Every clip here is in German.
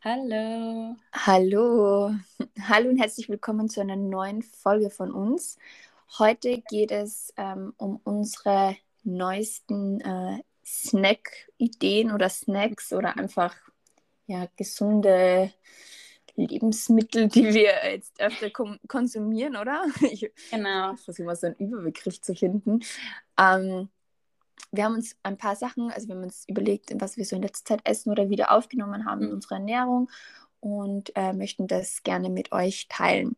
Hallo. Hallo. Hallo und herzlich willkommen zu einer neuen Folge von uns. Heute geht es ähm, um unsere neuesten äh, Snack-Ideen oder Snacks oder einfach ja, gesunde Lebensmittel, die wir jetzt öfter konsumieren, oder? Ich, genau. Ich versuche mal so einen Überbegriff zu finden. Ähm, wir haben uns ein paar Sachen, also wir haben uns überlegt, was wir so in letzter Zeit essen oder wieder aufgenommen haben in mhm. unserer Ernährung und äh, möchten das gerne mit euch teilen.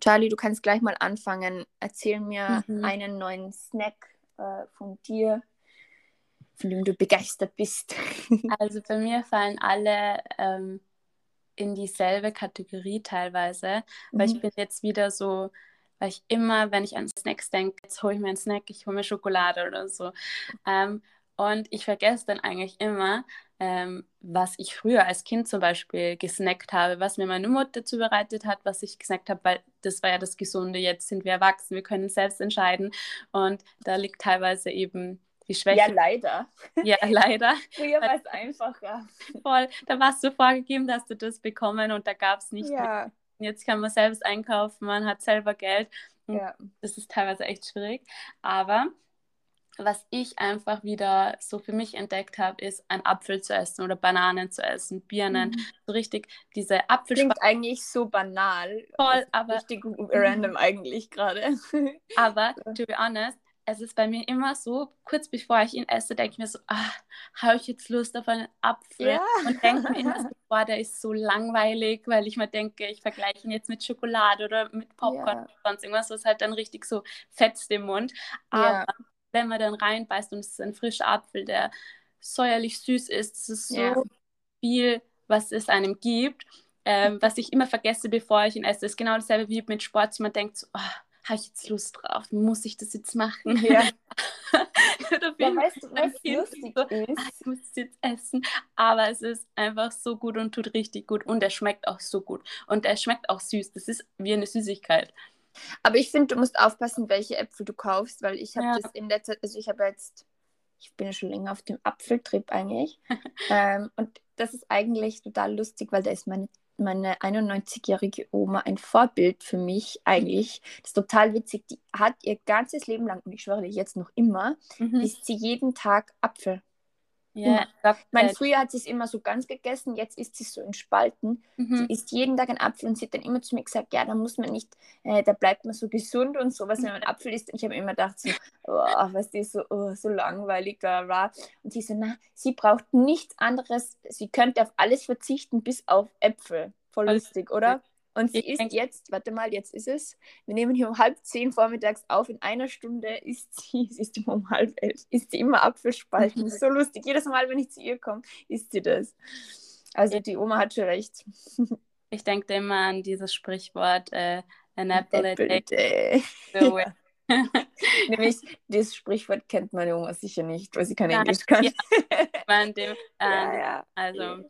Charlie, du kannst gleich mal anfangen. Erzähl mir mhm. einen neuen Snack äh, von dir, von dem du begeistert bist. also bei mir fallen alle ähm, in dieselbe Kategorie teilweise, weil mhm. ich bin jetzt wieder so weil ich immer, wenn ich an Snacks denke, jetzt hole ich mir einen Snack, ich hole mir Schokolade oder so. Ähm, und ich vergesse dann eigentlich immer, ähm, was ich früher als Kind zum Beispiel gesnackt habe, was mir meine Mutter zubereitet hat, was ich gesnackt habe, weil das war ja das Gesunde. Jetzt sind wir erwachsen, wir können selbst entscheiden. Und da liegt teilweise eben die Schwäche. Ja, leider. Ja, leider. Früher war es einfacher. Voll. Da warst du vorgegeben, dass du das bekommen und da gab es nicht ja. Jetzt kann man selbst einkaufen, man hat selber Geld. Ja. Das ist teilweise echt schwierig. Aber was ich einfach wieder so für mich entdeckt habe, ist ein Apfel zu essen oder Bananen zu essen, Birnen. Mhm. So richtig diese Apfel. Klingt eigentlich so banal. Voll, aber. Richtig random eigentlich gerade. Aber, to be honest, es ist bei mir immer so, kurz bevor ich ihn esse, denke ich mir so, ah, habe ich jetzt Lust auf einen Apfel? Ja. Und denke mir immer so, boah, der ist so langweilig, weil ich mir denke, ich vergleiche ihn jetzt mit Schokolade oder mit Popcorn ja. oder sonst irgendwas, was halt dann richtig so fetzt im Mund. Aber ja. wenn man dann reinbeißt und es ist ein frischer Apfel, der säuerlich süß ist, es ist so viel, was es einem gibt. Ähm, was ich immer vergesse, bevor ich ihn esse, ist genau dasselbe wie mit Sport. Man denkt so, oh, habe ich jetzt Lust drauf? Muss ich das jetzt machen? Ja. ja weißt du, was lustig so, ist? Ah, ich muss es jetzt essen. Aber es ist einfach so gut und tut richtig gut. Und er schmeckt auch so gut. Und er schmeckt auch süß. Das ist wie eine Süßigkeit. Aber ich finde, du musst aufpassen, welche Äpfel du kaufst, weil ich habe ja. das in der Zeit, also ich habe jetzt, ich bin ja schon länger auf dem Apfeltrip eigentlich. ähm, und das ist eigentlich total lustig, weil da ist meine meine 91-jährige Oma ein Vorbild für mich eigentlich. Das ist total witzig. Die hat ihr ganzes Leben lang, und ich schwöre dir jetzt noch immer, mhm. isst sie jeden Tag Apfel. Ja, ich meine, früher hat sie es immer so ganz gegessen, jetzt isst sie so in Spalten. Mhm. Sie isst jeden Tag einen Apfel und sie hat dann immer zu mir gesagt, ja, da muss man nicht, äh, da bleibt man so gesund und sowas, wenn man einen Apfel isst. Und ich habe immer gedacht, so, oh, was ist so, oh, so langweilig, da war. Und sie so, na, sie braucht nichts anderes, sie könnte auf alles verzichten, bis auf Äpfel. Voll lustig, oder? Und sie ist jetzt, warte mal, jetzt ist es, wir nehmen hier um halb zehn vormittags auf, in einer Stunde ist sie, sie ist immer um halb elf, ist sie immer Apfelspalten. so lustig. Jedes Mal, wenn ich zu ihr komme, isst sie das. Also die Oma hat schon recht. Ich denke immer an dieses Sprichwort, äh, an apple, apple a day. day. Nämlich, dieses Sprichwort kennt meine Oma sicher nicht, weil sie kein ja, Englisch kann. Ja, dem, äh, ja, ja. Also,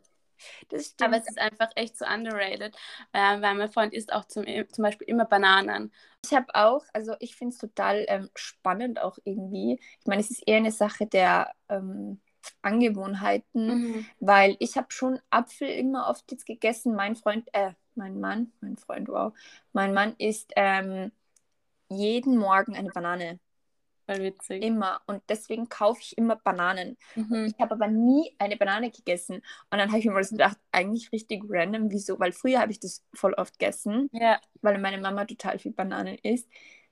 aber es ist einfach echt so underrated, äh, weil mein Freund isst auch zum, zum Beispiel immer Bananen. Ich habe auch, also ich finde es total ähm, spannend auch irgendwie. Ich meine, es ist eher eine Sache der ähm, Angewohnheiten, mhm. weil ich habe schon Apfel immer oft jetzt gegessen. Mein Freund, äh, mein Mann, mein Freund, wow, mein Mann isst ähm, jeden Morgen eine Banane. Voll witzig. Immer. Und deswegen kaufe ich immer Bananen. Mhm. Ich habe aber nie eine Banane gegessen. Und dann habe ich mir mal so gedacht, eigentlich richtig random, wieso? Weil früher habe ich das voll oft gegessen, ja. weil meine Mama total viel Bananen isst.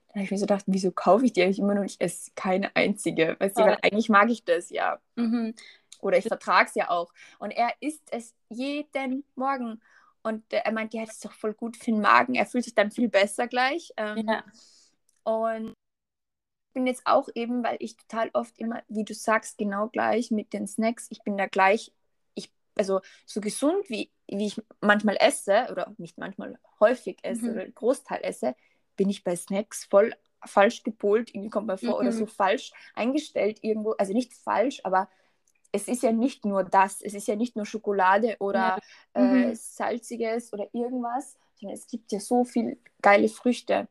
Dann habe ich mir so gedacht, wieso kaufe ich die eigentlich immer nicht? Ich esse keine einzige. Weißt du, weil eigentlich mag ich das ja. Mhm. Oder ich vertrage es ja auch. Und er isst es jeden Morgen. Und er meint, ja, das ist doch voll gut für den Magen. Er fühlt sich dann viel besser gleich. Ähm, ja. Und bin jetzt auch eben, weil ich total oft immer, wie du sagst, genau gleich mit den Snacks, ich bin da gleich, ich, also so gesund wie, wie ich manchmal esse, oder nicht manchmal, häufig esse mhm. oder Großteil esse, bin ich bei Snacks voll falsch gepolt, irgendwie kommt mir vor, mhm. oder so falsch eingestellt irgendwo, also nicht falsch, aber es ist ja nicht nur das, es ist ja nicht nur Schokolade oder ja. mhm. äh, salziges oder irgendwas, sondern es gibt ja so viel geile Früchte.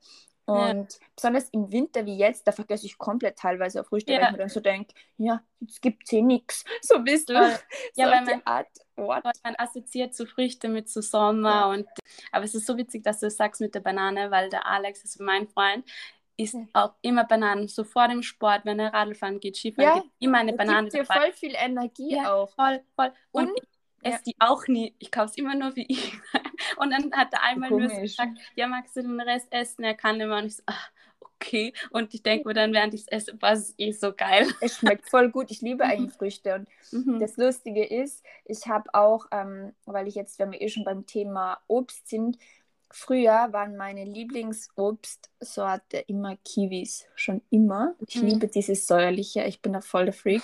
Und ja. besonders im Winter wie jetzt, da vergesse ich komplett teilweise auf Frühstück, ja. weil ich mir dann so denke, ja, jetzt gibt es eh nichts. So ein bisschen. Ja, so weil man, Art, Ort. man assoziiert so Früchte mit so Sommer. Ja. Und, aber es ist so witzig, dass du das sagst mit der Banane, weil der Alex, ist mein Freund, isst auch immer Bananen. So vor dem Sport, wenn er Radfahren geht, Skifahren, ja, gibt immer eine Banane. Dir voll viel Energie ja, auch. Voll, voll. Und, und esse ja. die auch nie. Ich kaufe es immer nur für ihn. Und dann hat er einmal Komisch. nur gesagt, ja, magst du den Rest essen? Er kann immer. Und ich so, ach, okay. Und ich denke mir dann, während ich es esse, was ist eh so geil. Es schmeckt voll gut. Ich liebe eigentlich Früchte. Und mhm. das Lustige ist, ich habe auch, ähm, weil ich jetzt, wenn wir eh schon beim Thema Obst sind, Früher waren meine Lieblingsobstsorte immer Kiwis, schon immer. Ich mhm. liebe dieses säuerliche, ich bin da voll der Freak.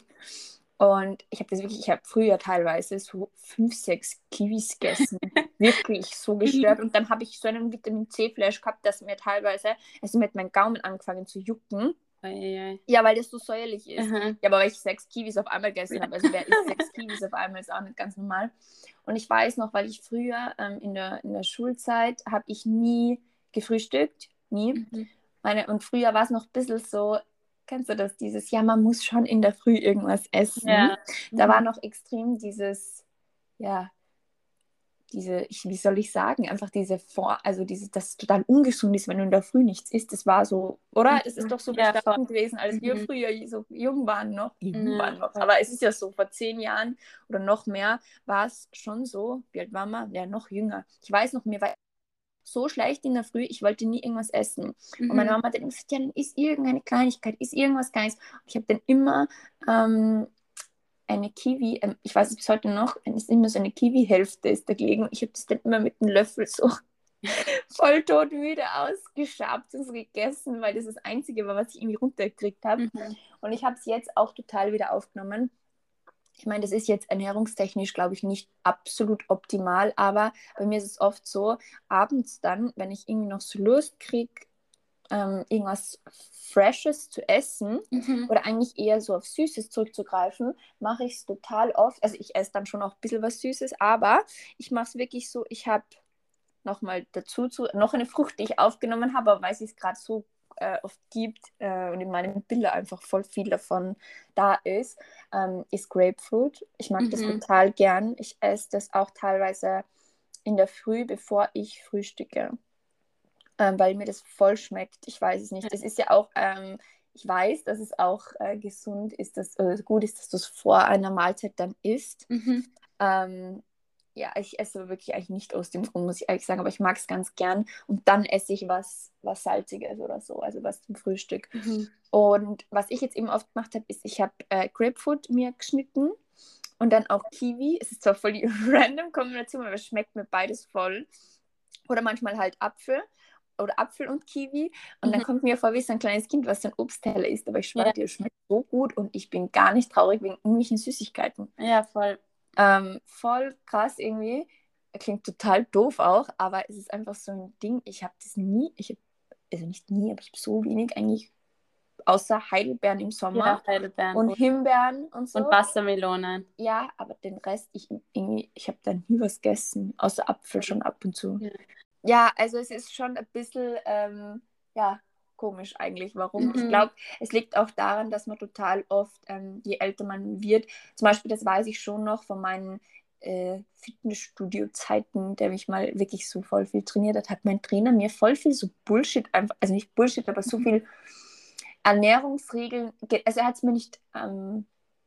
Und ich habe das wirklich, ich habe früher teilweise so fünf, sechs Kiwis gegessen. wirklich so gestört. Und dann habe ich so einen Vitamin C-Flash gehabt, dass mir teilweise, also mit meinem Gaumen angefangen zu jucken. Ja, weil das so säuerlich ist. Mhm. Ja, aber weil ich sechs Kiwis auf einmal gegessen habe. Also wer isst sechs Kiwis auf einmal, ist auch nicht ganz normal. Und ich weiß noch, weil ich früher ähm, in, der, in der Schulzeit habe ich nie gefrühstückt. Nie. Mhm. Meine, und früher war es noch ein bisschen so, kennst du das, dieses, ja, man muss schon in der Früh irgendwas essen. Ja. Da war mhm. noch extrem dieses, ja, diese, ich, wie soll ich sagen, einfach diese Vor, also diese, das total ungesund ist, wenn du in der Früh nichts isst. Das war so, oder? Es ist doch so ja, bestanden gewesen, als wir mhm. früher so jung waren noch, jung ja. waren noch. Aber es ist ja so, vor zehn Jahren oder noch mehr war es schon so, wie alt war man? Ja, noch jünger. Ich weiß noch, mir war so schlecht in der Früh, ich wollte nie irgendwas essen. Mhm. Und meine mhm. Mama hat dann gesagt, ja, dann isst irgendeine Kleinigkeit, isst irgendwas Geiles. Und ich habe dann immer ähm, eine Kiwi, ähm, ich weiß es bis heute noch, es ist immer so eine Kiwi-Hälfte ist dagegen. Ich habe das dann immer mit einem Löffel so voll todmüde ausgeschabt und so gegessen, weil das das Einzige war, was ich irgendwie runtergekriegt habe. Mhm. Und ich habe es jetzt auch total wieder aufgenommen. Ich meine, das ist jetzt ernährungstechnisch, glaube ich, nicht absolut optimal, aber bei mir ist es oft so, abends dann, wenn ich irgendwie noch so Lust kriege, ähm, irgendwas Freshes zu essen mhm. oder eigentlich eher so auf Süßes zurückzugreifen, mache ich es total oft. Also ich esse dann schon auch ein bisschen was Süßes, aber ich mache es wirklich so, ich habe nochmal dazu zu, noch eine Frucht, die ich aufgenommen habe, aber weil es gerade so äh, oft gibt äh, und in meinem Bilder einfach voll viel davon da ist, ähm, ist Grapefruit. Ich mag mhm. das total gern. Ich esse das auch teilweise in der Früh, bevor ich frühstücke ähm, weil mir das voll schmeckt. Ich weiß es nicht. Das ist ja auch, ähm, ich weiß, dass es auch äh, gesund ist, dass äh, gut ist, dass du es vor einer Mahlzeit dann isst. Mhm. Ja, ich esse wirklich eigentlich nicht aus dem Grund, muss ich ehrlich sagen, aber ich mag es ganz gern. Und dann esse ich was, was Salziges oder so, also was zum Frühstück. Mhm. Und was ich jetzt eben oft gemacht habe, ist, ich habe äh, Grapefruit mir geschnitten und dann auch Kiwi. Es ist zwar voll die random Kombination, aber es schmeckt mir beides voll. Oder manchmal halt Apfel oder Apfel und Kiwi. Und mhm. dann kommt mir vor wie so ein kleines Kind, was so ein Obstteller isst. Aber ich schwöre ja. dir, es schmeckt so gut und ich bin gar nicht traurig wegen irgendwelchen Süßigkeiten. Ja, voll. Ähm, voll krass irgendwie. Klingt total doof auch, aber es ist einfach so ein Ding. Ich habe das nie, ich habe, also nicht nie, aber ich habe so wenig eigentlich, außer Heidelbeeren im Sommer. Ja, Heidelbeeren. Und Himbeeren und so. Und Wassermelonen. Ja, aber den Rest, ich irgendwie, ich habe da nie was gegessen, außer Apfel schon ab und zu. Ja. Ja, also es ist schon ein bisschen, ähm, ja, komisch eigentlich. Warum? Mhm. Ich glaube, es liegt auch daran, dass man total oft, ähm, je älter man wird, zum Beispiel, das weiß ich schon noch von meinen äh, Fitnessstudio-Zeiten, der mich mal wirklich so voll viel trainiert hat, hat mein Trainer mir voll viel so Bullshit einfach, also nicht Bullshit, aber so mhm. viel Ernährungsregeln, also er hat es mir nicht ähm,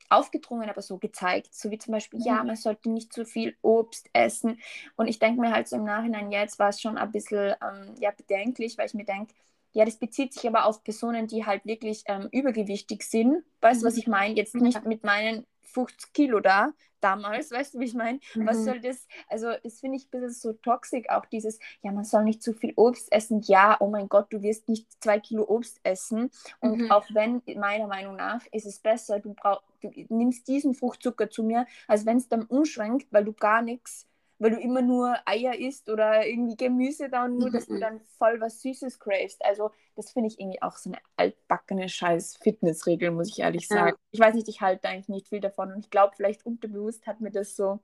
aufgedrungen, aber so gezeigt. So wie zum Beispiel, mhm. ja, man sollte nicht zu viel Obst essen. Und ich denke mir halt so im Nachhinein, ja, jetzt war es schon ein bisschen ähm, ja, bedenklich, weil ich mir denke, ja, das bezieht sich aber auf Personen, die halt wirklich ähm, übergewichtig sind. Weißt du, mhm. was ich meine? Jetzt nicht mit meinen 50 Kilo da damals, weißt du, wie ich meine? Mhm. Was soll das? Also, das finde ich ein bisschen so toxisch, auch dieses, ja, man soll nicht zu viel Obst essen. Ja, oh mein Gott, du wirst nicht zwei Kilo Obst essen. Und mhm. auch wenn, meiner Meinung nach, ist es besser, du, brauch, du nimmst diesen Fruchtzucker zu mir, als wenn es dann umschwenkt, weil du gar nichts weil du immer nur Eier isst oder irgendwie Gemüse da und nur, dass du mhm. dann voll was Süßes cravest. Also das finde ich irgendwie auch so eine altbackene scheiß Fitnessregel, muss ich ehrlich sagen. Ja. Ich weiß nicht, ich halte eigentlich nicht viel davon und ich glaube, vielleicht unterbewusst hat mir das so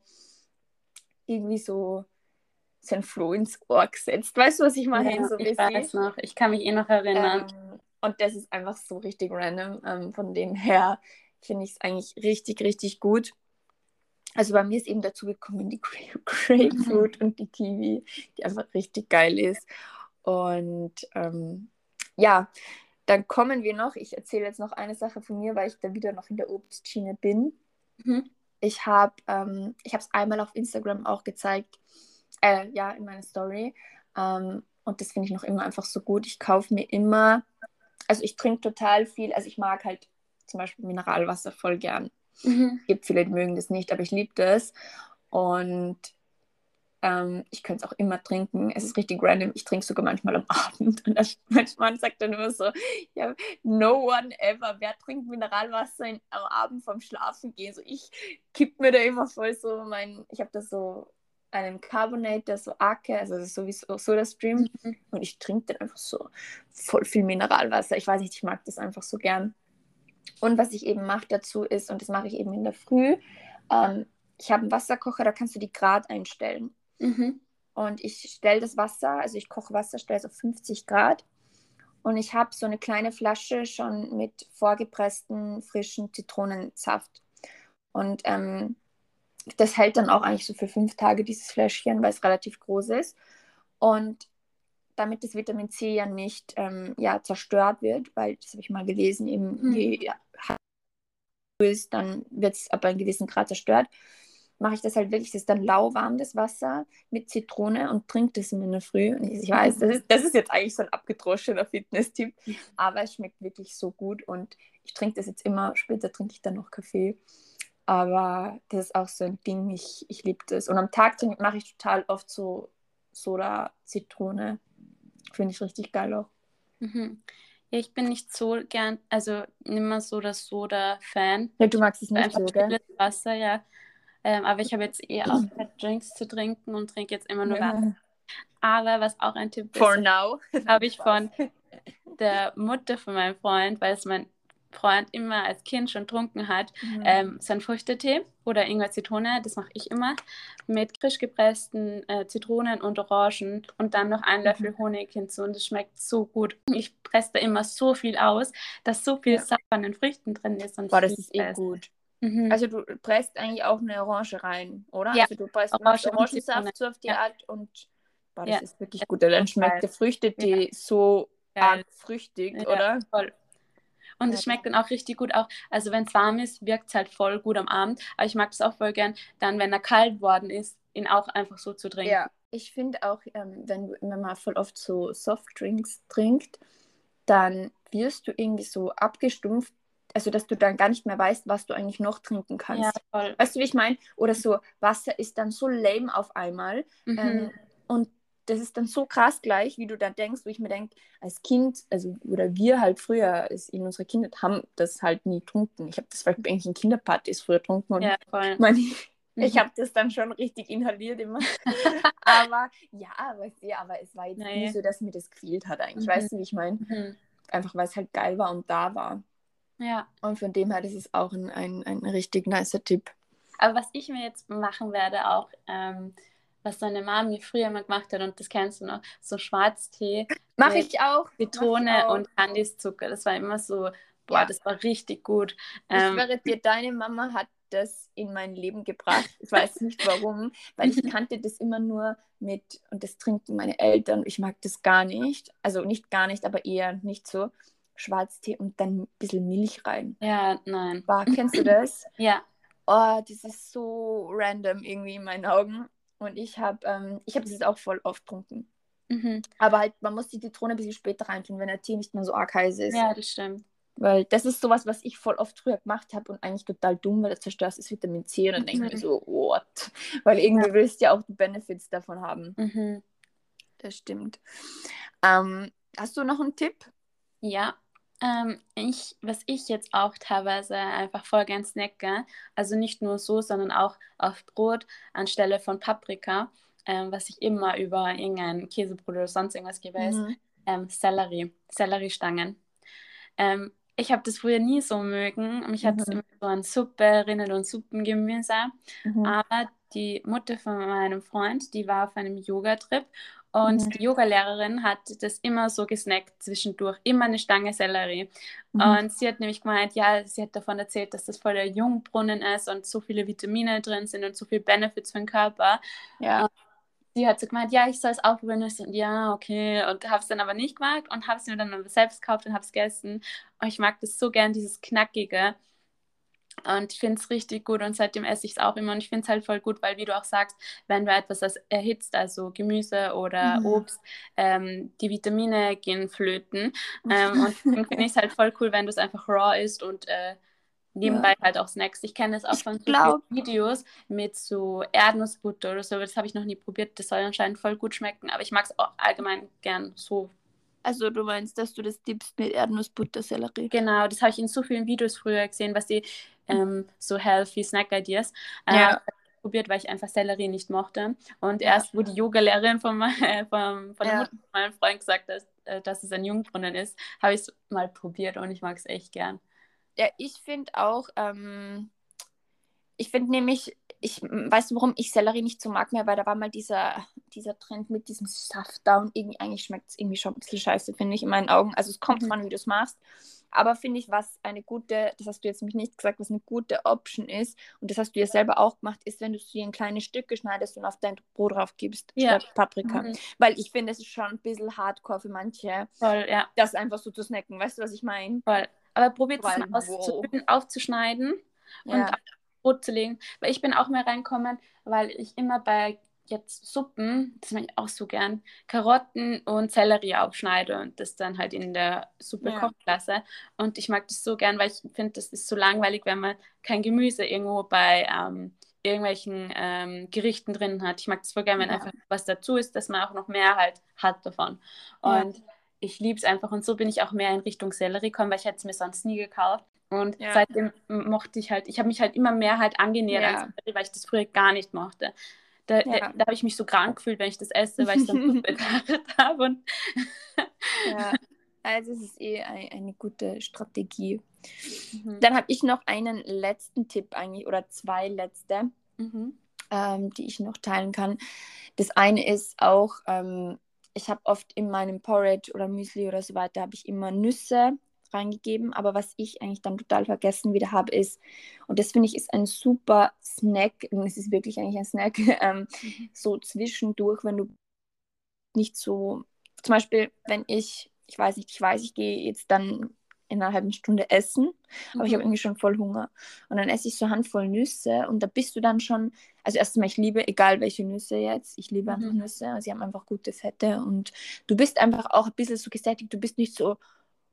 irgendwie so sein Floh ins Ohr gesetzt. Weißt du, was ich meine? Ja, so ich weiß noch. Ich kann mich eh noch erinnern. Ähm, und das ist einfach so richtig random. Ähm, von dem her finde ich es eigentlich richtig, richtig gut. Also bei mir ist eben dazu gekommen die Grapefruit mhm. und die Kiwi, die einfach richtig geil ist. Und ähm, ja, dann kommen wir noch, ich erzähle jetzt noch eine Sache von mir, weil ich da wieder noch in der Obstschiene bin. Mhm. Ich habe ähm, es einmal auf Instagram auch gezeigt, äh, ja, in meiner Story. Ähm, und das finde ich noch immer einfach so gut. Ich kaufe mir immer, also ich trinke total viel, also ich mag halt zum Beispiel Mineralwasser voll gern. Mhm. Es gibt viele, die mögen das nicht, aber ich liebe das. Und ähm, ich könnte es auch immer trinken. Es ist richtig random. Ich trinke sogar manchmal am Abend. Und das, manchmal sagt dann immer so, ja, no one ever. Wer trinkt Mineralwasser in, am Abend vorm Schlafen gehen? So, ich kipp mir da immer voll so mein, ich habe da so einen Carbonator, so Ake, also das ist sowieso Soda-Stream. Mhm. Und ich trinke dann einfach so voll viel Mineralwasser. Ich weiß nicht, ich mag das einfach so gern. Und was ich eben mache dazu ist, und das mache ich eben in der Früh, ähm, ich habe einen Wasserkocher, da kannst du die Grad einstellen. Mhm. Und ich stelle das Wasser, also ich koche Wasser, stelle es auf 50 Grad. Und ich habe so eine kleine Flasche schon mit vorgepressten, frischen Zitronensaft. Und ähm, das hält dann auch eigentlich so für fünf Tage, dieses Fläschchen, weil es relativ groß ist. Und damit das Vitamin C ja nicht ähm, ja, zerstört wird, weil das habe ich mal gelesen, eben mhm. je ist, dann wird es ab einem gewissen Grad zerstört mache ich das halt wirklich, das ist dann lauwarm, das Wasser mit Zitrone und trinke das in der Früh. Und ich, weiß, das ist, das ist jetzt eigentlich so ein abgedroschener Fitness-Tipp, aber es schmeckt wirklich so gut und ich trinke das jetzt immer, später trinke ich dann noch Kaffee. Aber das ist auch so ein Ding, ich, ich liebe das. Und am Tag mache ich total oft so Soda, Zitrone. Finde ich richtig geil auch. Mhm. Ja, ich bin nicht so gern, also nimmer so das Soda-Fan. Ja, du magst es nicht so, gell? Wasser, ja. Ähm, aber ich habe jetzt eher aufgehört, Drinks zu trinken und trinke jetzt immer nur Wasser. Aber was auch ein Tipp For ist, now. habe ich von der Mutter von meinem Freund, weil es mein Freund immer als Kind schon trunken hat, mhm. ähm, so ein Früchtetee oder Ingwer Zitrone, das mache ich immer, mit frisch gepressten äh, Zitronen und Orangen und dann noch einen mhm. Löffel Honig hinzu und es schmeckt so gut. Ich presse da immer so viel aus, dass so viel ja. Saft an den Früchten drin ist. Und Boah, das ist eh gut. Mhm. Also du presst eigentlich auch eine Orange rein, oder? Ja. Also du presst Orange Orangensaft so auf die ja. Art und boah, das ja. ist wirklich gut. Dann schmeckt der Früchtetee ja. so arg früchtig, oder? Voll. Und es schmeckt dann auch richtig gut. Auch, also wenn es warm ist, wirkt es halt voll gut am Abend. Aber ich mag es auch voll gern, dann, wenn er kalt worden ist, ihn auch einfach so zu trinken. Ja, ich finde auch, ähm, wenn, wenn man voll oft so Softdrinks trinkt, dann wirst du irgendwie so abgestumpft also dass du dann gar nicht mehr weißt, was du eigentlich noch trinken kannst. Ja, voll. Weißt du, wie ich meine? Oder so, Wasser ist dann so lame auf einmal. Mhm. Ähm, und das ist dann so krass gleich, wie du da denkst, wo ich mir denke, als Kind, also oder wir halt früher in unserer Kindheit haben das halt nie getrunken. Ich habe das vielleicht eigentlich in Kinderpartys früher getrunken und ja, voll. Meine, ich mhm. habe das dann schon richtig inhaliert immer. aber ja, aber, ja, aber es war jetzt nee. nie so, dass mir das gefehlt hat eigentlich. Mhm. Weißt du, wie ich meine? Mhm. Einfach weil es halt geil war und da war. Ja. Und von dem her, das ist auch ein, ein, ein richtig nicer Tipp. Aber was ich mir jetzt machen werde, auch, ähm, was deine Mami früher mal gemacht hat, und das kennst du noch, so Schwarztee. Mache ich auch. Zitrone und Kandiszucker. Das war immer so, boah, ja. das war richtig gut. Ähm, ich wäre dir, deine Mama hat das in mein Leben gebracht. Ich weiß nicht warum, weil ich kannte das immer nur mit, und das trinken meine Eltern. Ich mag das gar nicht. Also nicht gar nicht, aber eher nicht so. Schwarztee und dann ein bisschen Milch rein. Ja, nein. Bah, kennst du das? ja. Oh, das ist so random irgendwie in meinen Augen. Und ich habe ähm, hab das jetzt auch voll oft getrunken. Mhm. Aber halt, man muss die Zitrone ein bisschen später reintun, wenn der Tee nicht mehr so arg heiß ist. Ja, das stimmt. Weil das ist sowas, was ich voll oft früher gemacht habe und eigentlich total dumm, weil das zerstört das Vitamin C und dann denke ich mir mhm. so, what? Weil irgendwie ja. willst du ja auch die Benefits davon haben. Mhm. Das stimmt. Ähm, hast du noch einen Tipp? Ja, ähm, ich, was ich jetzt auch teilweise einfach voll gern snacke, also nicht nur so, sondern auch auf Brot anstelle von Paprika, ähm, was ich immer über irgendein Käsebrot oder sonst irgendwas gebe, mhm. ist ähm, Sellerie, Selleriestangen. Ähm, ich habe das früher nie so mögen. Mich mhm. hat es immer so an Suppe erinnert und Suppengemüse. Mhm. Aber die Mutter von meinem Freund, die war auf einem Yoga-Trip und mhm. die Yogalehrerin hat das immer so gesnackt zwischendurch, immer eine Stange Sellerie. Mhm. Und sie hat nämlich gemeint, ja, sie hat davon erzählt, dass das voll der Jungbrunnen ist und so viele Vitamine drin sind und so viele Benefits für den Körper. Ja. Und sie hat so gemeint, ja, ich soll es aufprobieren. Und ja, okay. Und habe es dann aber nicht gemacht und habe es mir dann selbst gekauft und habe es gegessen. Und ich mag das so gern, dieses Knackige. Und ich finde es richtig gut und seitdem esse ich es auch immer. Und ich finde es halt voll gut, weil, wie du auch sagst, wenn du etwas erhitzt, also Gemüse oder mhm. Obst, ähm, die Vitamine gehen flöten. Ähm, und finde ich es halt voll cool, wenn du es einfach raw isst und äh, nebenbei ja. halt auch Snacks. Ich kenne das auch von so Videos mit so Erdnussbutter oder so. Das habe ich noch nie probiert. Das soll anscheinend voll gut schmecken. Aber ich mag es auch allgemein gern so also du meinst, dass du das dippst mit Erdnussbutter-Sellerie? Genau, das habe ich in so vielen Videos früher gesehen, was die ähm, so healthy Snack-Ideas äh, ja. probiert, weil ich einfach Sellerie nicht mochte. Und erst, wo die Yoga-Lehrerin von, äh, von, von ja. meinem Freund gesagt hat, äh, dass es ein Jungbrunnen ist, habe ich es mal probiert und ich mag es echt gern. Ja, ich finde auch, ähm, ich finde nämlich, ich weiß du, warum ich Sellerie nicht so mag mehr, weil da war mal dieser, dieser Trend mit diesem Saft da und irgendwie, eigentlich schmeckt es irgendwie schon ein bisschen scheiße, finde ich, in meinen Augen. Also es kommt mhm. dran, wie du es machst. Aber finde ich, was eine gute, das hast du jetzt nämlich nicht gesagt, was eine gute Option ist, und das hast du ja selber auch gemacht, ist, wenn du sie in kleine Stücke schneidest und auf dein Brot drauf gibst, ja. statt Paprika. Mhm. Weil ich finde, es ist schon ein bisschen hardcore für manche, Voll, ja. das einfach so zu snacken. Weißt du, was ich meine? Voll. Aber probiert es mal aus, wow. aufzuschneiden und ja. Brot zu legen. Weil ich bin auch mehr reinkommen, weil ich immer bei jetzt Suppen, das mache ich auch so gern, Karotten und Sellerie aufschneide und das dann halt in der Suppe ja. kochen lasse. Und ich mag das so gern, weil ich finde, das ist so langweilig, wenn man kein Gemüse irgendwo bei ähm, irgendwelchen ähm, Gerichten drin hat. Ich mag das voll gern, wenn ja. einfach was dazu ist, dass man auch noch mehr halt hat davon. Und ja. Ich liebe es einfach und so bin ich auch mehr in Richtung Sellerie gekommen, weil ich hätte es mir sonst nie gekauft. Und ja. seitdem mochte ich halt, ich habe mich halt immer mehr halt angenähert ja. an Sellerie, weil ich das früher gar nicht mochte. Da, ja. da, da habe ich mich so krank gefühlt, wenn ich das esse, weil ich dann so habe. ja, also es ist eh eine, eine gute Strategie. Mhm. Dann habe ich noch einen letzten Tipp eigentlich oder zwei letzte, mhm. ähm, die ich noch teilen kann. Das eine ist auch, ähm, ich habe oft in meinem Porridge oder Müsli oder so weiter, habe ich immer Nüsse reingegeben. Aber was ich eigentlich dann total vergessen wieder habe, ist, und das finde ich ist ein super Snack, und es ist wirklich eigentlich ein Snack, ähm, mhm. so zwischendurch, wenn du nicht so, zum Beispiel, wenn ich, ich weiß nicht, ich weiß, ich gehe jetzt dann in einer halben Stunde essen, aber mhm. ich habe irgendwie schon voll Hunger. Und dann esse ich so Handvoll Nüsse und da bist du dann schon, also erstmal, ich liebe, egal welche Nüsse jetzt, ich liebe einfach mhm. Nüsse, sie haben einfach gute Fette und du bist einfach auch ein bisschen so gesättigt, du bist nicht so,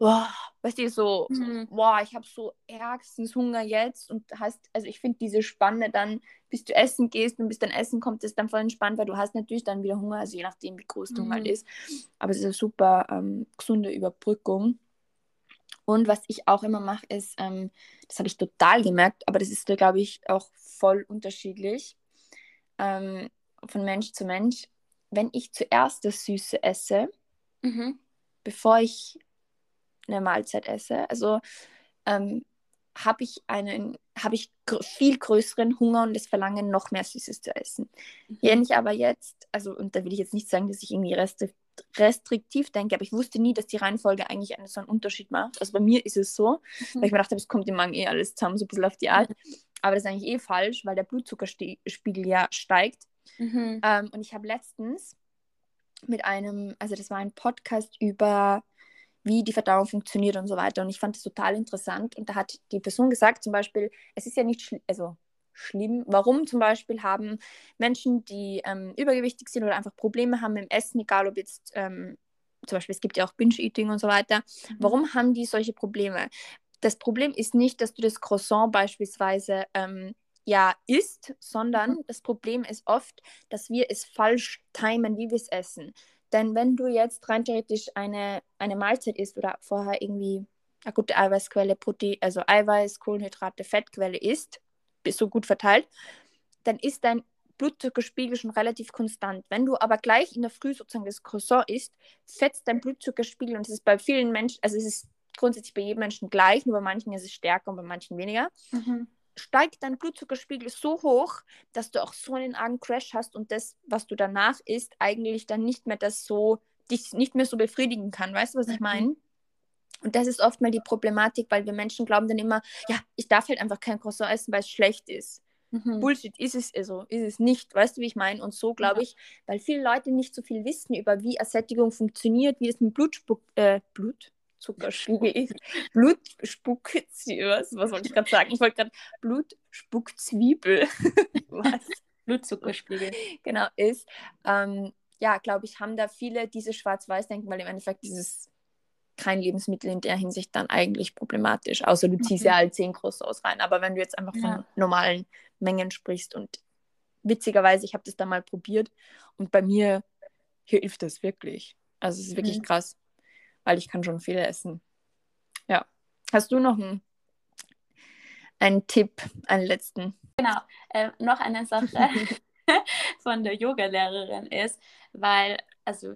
boah, weißt du, so, mhm. boah, ich habe so ärgstens Hunger jetzt und hast, also ich finde diese Spanne dann, bis du essen gehst und bis dein Essen kommt, ist dann voll entspannt, weil du hast natürlich dann wieder Hunger, also je nachdem, wie groß du mhm. halt ist. Aber es ist eine super ähm, gesunde Überbrückung. Und was ich auch immer mache, ist, ähm, das habe ich total gemerkt, aber das ist, glaube ich, auch voll unterschiedlich ähm, von Mensch zu Mensch. Wenn ich zuerst das Süße esse, mhm. bevor ich eine Mahlzeit esse. Also ähm, habe ich einen, habe ich gr viel größeren Hunger und das Verlangen, noch mehr Süßes zu essen. Mhm. Wenn ich aber jetzt, also, und da will ich jetzt nicht sagen, dass ich irgendwie restri restriktiv denke, aber ich wusste nie, dass die Reihenfolge eigentlich einen, so einen Unterschied macht. Also bei mir ist es so, mhm. weil ich mir dachte, es kommt im Magen eh alles zusammen, so ein bisschen auf die Art. Mhm. Aber das ist eigentlich eh falsch, weil der Blutzuckerspiegel ja steigt. Mhm. Ähm, und ich habe letztens mit einem, also das war ein Podcast über wie die Verdauung funktioniert und so weiter. Und ich fand das total interessant. Und da hat die Person gesagt, zum Beispiel, es ist ja nicht also schlimm, warum zum Beispiel haben Menschen, die ähm, übergewichtig sind oder einfach Probleme haben mit dem Essen, egal ob jetzt ähm, zum Beispiel, es gibt ja auch Binge-Eating und so weiter, mhm. warum haben die solche Probleme? Das Problem ist nicht, dass du das Croissant beispielsweise ähm, ja isst, sondern mhm. das Problem ist oft, dass wir es falsch timen, wie wir es essen. Denn wenn du jetzt rein theoretisch eine, eine Mahlzeit isst oder vorher irgendwie eine gute Eiweißquelle, Protein, also Eiweiß, Kohlenhydrate, Fettquelle isst, so gut verteilt, dann ist dein Blutzuckerspiegel schon relativ konstant. Wenn du aber gleich in der Früh sozusagen das Croissant isst, fetzt dein Blutzuckerspiegel und es ist bei vielen Menschen, also es ist grundsätzlich bei jedem Menschen gleich, nur bei manchen ist es stärker und bei manchen weniger. Mhm. steigt dein Blutzuckerspiegel so hoch, dass du auch so einen argen Crash hast und das, was du danach isst, eigentlich dann nicht mehr das so, dich nicht mehr so befriedigen kann. Weißt du, was ich mhm. meine? Und das ist oft mal die Problematik, weil wir Menschen glauben dann immer, ja, ich darf halt einfach kein Croissant essen, weil es schlecht ist. Mhm. Bullshit ist es also, ist es nicht. Weißt du, wie ich meine? Und so glaube ja. ich, weil viele Leute nicht so viel wissen über, wie Ersättigung funktioniert, wie es mit Blutspuck, äh, Blutzuckerspiegel ist. Blutspuckzwiebel, was wollte ich gerade sagen? Ich wollte gerade Blutspuckzwiebel. was? Blutzuckerspiegel. Genau, ist. Ähm, ja, glaube ich, haben da viele diese Schwarz-Weiß-Denken, weil im Endeffekt dieses kein Lebensmittel in der Hinsicht dann eigentlich problematisch, außer du ziehst mhm. ja halt 10 Croissants rein. Aber wenn du jetzt einfach ja. von normalen Mengen sprichst und witzigerweise, ich habe das da mal probiert und bei mir hilft das wirklich. Also es ist wirklich mhm. krass, weil ich kann schon viel essen. Ja. Hast du noch einen, einen Tipp, einen letzten? Genau, äh, noch eine Sache von der Yogalehrerin ist, weil, also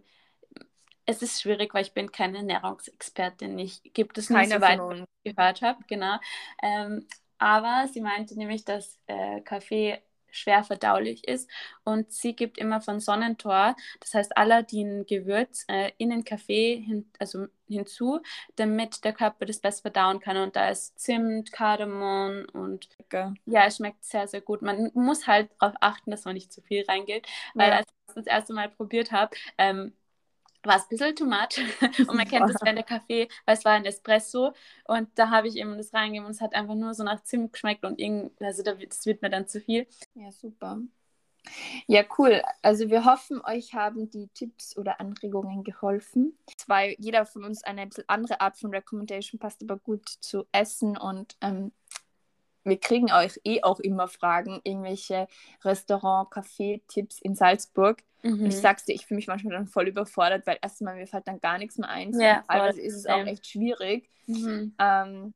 es ist schwierig, weil ich bin keine Ernährungsexpertin. Ich gibt es nicht, soweit ich gehört habe, genau. Ähm, aber sie meinte nämlich, dass äh, Kaffee schwer verdaulich ist und sie gibt immer von Sonnentor, das heißt Aladdin-Gewürz, äh, in den Kaffee hin, also hinzu, damit der Körper das besser verdauen kann. Und da ist Zimt, Kardamom und okay. ja, es schmeckt sehr, sehr gut. Man muss halt darauf achten, dass man nicht zu viel reingeht, weil ja. als ich das, das erste Mal probiert habe, ähm, war es ein bisschen too much. Und man kennt das, wenn der Kaffee, weil es war ein Espresso und da habe ich eben das reingegeben und es hat einfach nur so nach Zimt geschmeckt und irgendwie, also das wird mir dann zu viel. Ja, super. Ja, cool. Also wir hoffen, euch haben die Tipps oder Anregungen geholfen. Zwei, jeder von uns eine bisschen andere Art von Recommendation passt aber gut zu Essen und ähm, wir kriegen euch eh auch immer Fragen, irgendwelche Restaurant, Café-Tipps in Salzburg. Mhm. Ich sag's dir, ich fühle mich manchmal dann voll überfordert, weil erstmal mir fällt dann gar nichts mehr ein. Ja, Teilweise ist es auch echt schwierig. Mhm. Ähm,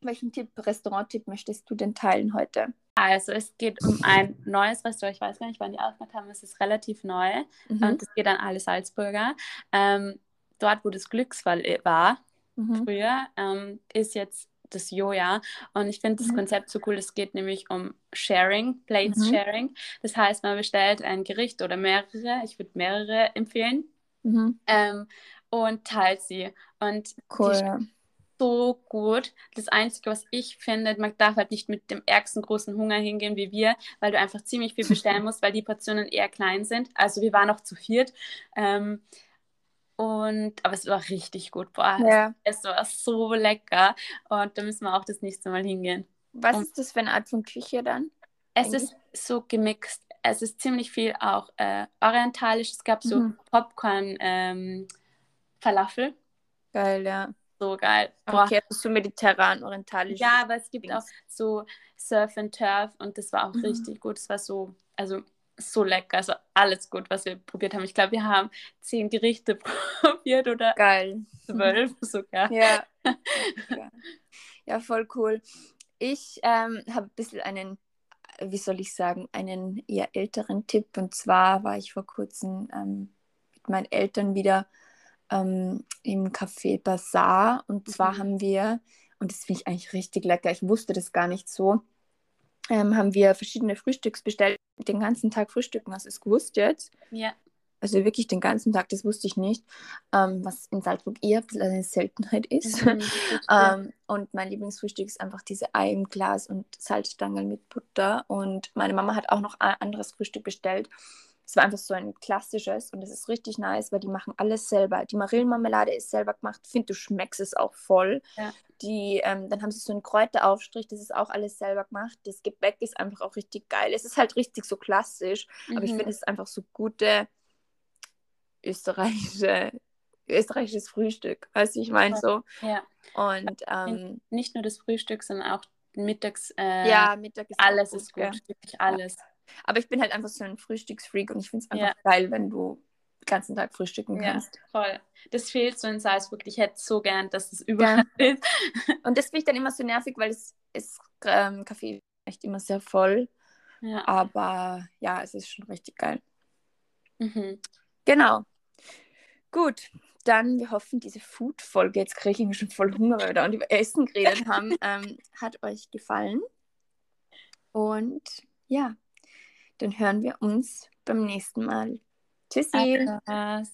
welchen Tipp, Restaurant-Tipp möchtest du denn teilen heute? Also es geht um ein neues Restaurant. Ich weiß gar nicht, wann die aufgemacht haben. Es ist relativ neu mhm. und es geht an alle Salzburger. Ähm, dort, wo das Glücksfall war, mhm. früher, ähm, ist jetzt das Joja. Und ich finde das mhm. Konzept so cool. Es geht nämlich um Sharing, Plates mhm. Sharing. Das heißt, man bestellt ein Gericht oder mehrere. Ich würde mehrere empfehlen. Mhm. Ähm, und teilt sie. Und cool, so gut. Das Einzige, was ich finde, man darf halt nicht mit dem ärgsten großen Hunger hingehen wie wir, weil du einfach ziemlich viel bestellen musst, weil die Portionen eher klein sind. Also wir waren noch zu viert. Ähm, und, aber es war richtig gut. Boah, ja. es, war so lecker. Und da müssen wir auch das nächste Mal hingehen. Was und ist das für eine Art von Küche dann? Es eigentlich? ist so gemixt. Es ist ziemlich viel auch äh, orientalisch. Es gab so mhm. Popcorn ähm, Falafel. Geil, ja. So geil. Boah. Okay, ist so mediterran, orientalisch. Ja, aber es gibt Dings. auch so Surf and Turf und das war auch mhm. richtig gut. Es war so, also so lecker. Also alles gut, was wir probiert haben. Ich glaube, wir haben zehn Gerichte probiert oder Geil. zwölf sogar. Ja. ja, voll cool. Ich ähm, habe ein bisschen einen, wie soll ich sagen, einen eher älteren Tipp. Und zwar war ich vor kurzem ähm, mit meinen Eltern wieder ähm, im Café Bazaar. Und zwar mhm. haben wir, und das finde ich eigentlich richtig lecker, ich wusste das gar nicht so, ähm, haben wir verschiedene Frühstücks bestellt. Den ganzen Tag frühstücken, hast du es gewusst jetzt? Ja. Also wirklich den ganzen Tag, das wusste ich nicht, ähm, was in Salzburg eher ein bisschen eine Seltenheit ist. Mhm, ähm, und mein Lieblingsfrühstück ist einfach diese Ei im Glas und Salzstangen mit Butter. Und meine Mama hat auch noch ein anderes Frühstück bestellt. Es war einfach so ein klassisches und es ist richtig nice, weil die machen alles selber. Die Marillenmarmelade ist selber gemacht. Ich finde, du schmeckst es auch voll. Ja. Die, ähm, dann haben sie so einen Kräuteraufstrich, das ist auch alles selber gemacht. Das Gebäck ist einfach auch richtig geil. Es ist halt richtig so klassisch, mhm. aber ich finde, mhm. es ist einfach so gute österreichische, österreichisches Frühstück. Weißt du, ich meine so. Ja. Und ähm, nicht nur das Frühstück, sondern auch mittags. Äh, ja, Mittag ist alles gut, ist gut, ja. wirklich alles. Ja. Aber ich bin halt einfach so ein Frühstücksfreak und ich finde es einfach ja. geil, wenn du den ganzen Tag frühstücken kannst. Ja, voll. Das fehlt so in Salzburg. Ich hätte so gern, dass es überall ja. ist. Und das finde ich dann immer so nervig, weil es ist ähm, Kaffee echt immer sehr voll. Ja. Aber ja, es ist schon richtig geil. Mhm. Genau. Gut, dann wir hoffen, diese Food-Folge, jetzt kriege ich mir schon voll Hunger, weil wir da über Essen geredet haben, ähm, hat euch gefallen. Und ja, dann hören wir uns beim nächsten Mal. Tschüssi. Adios.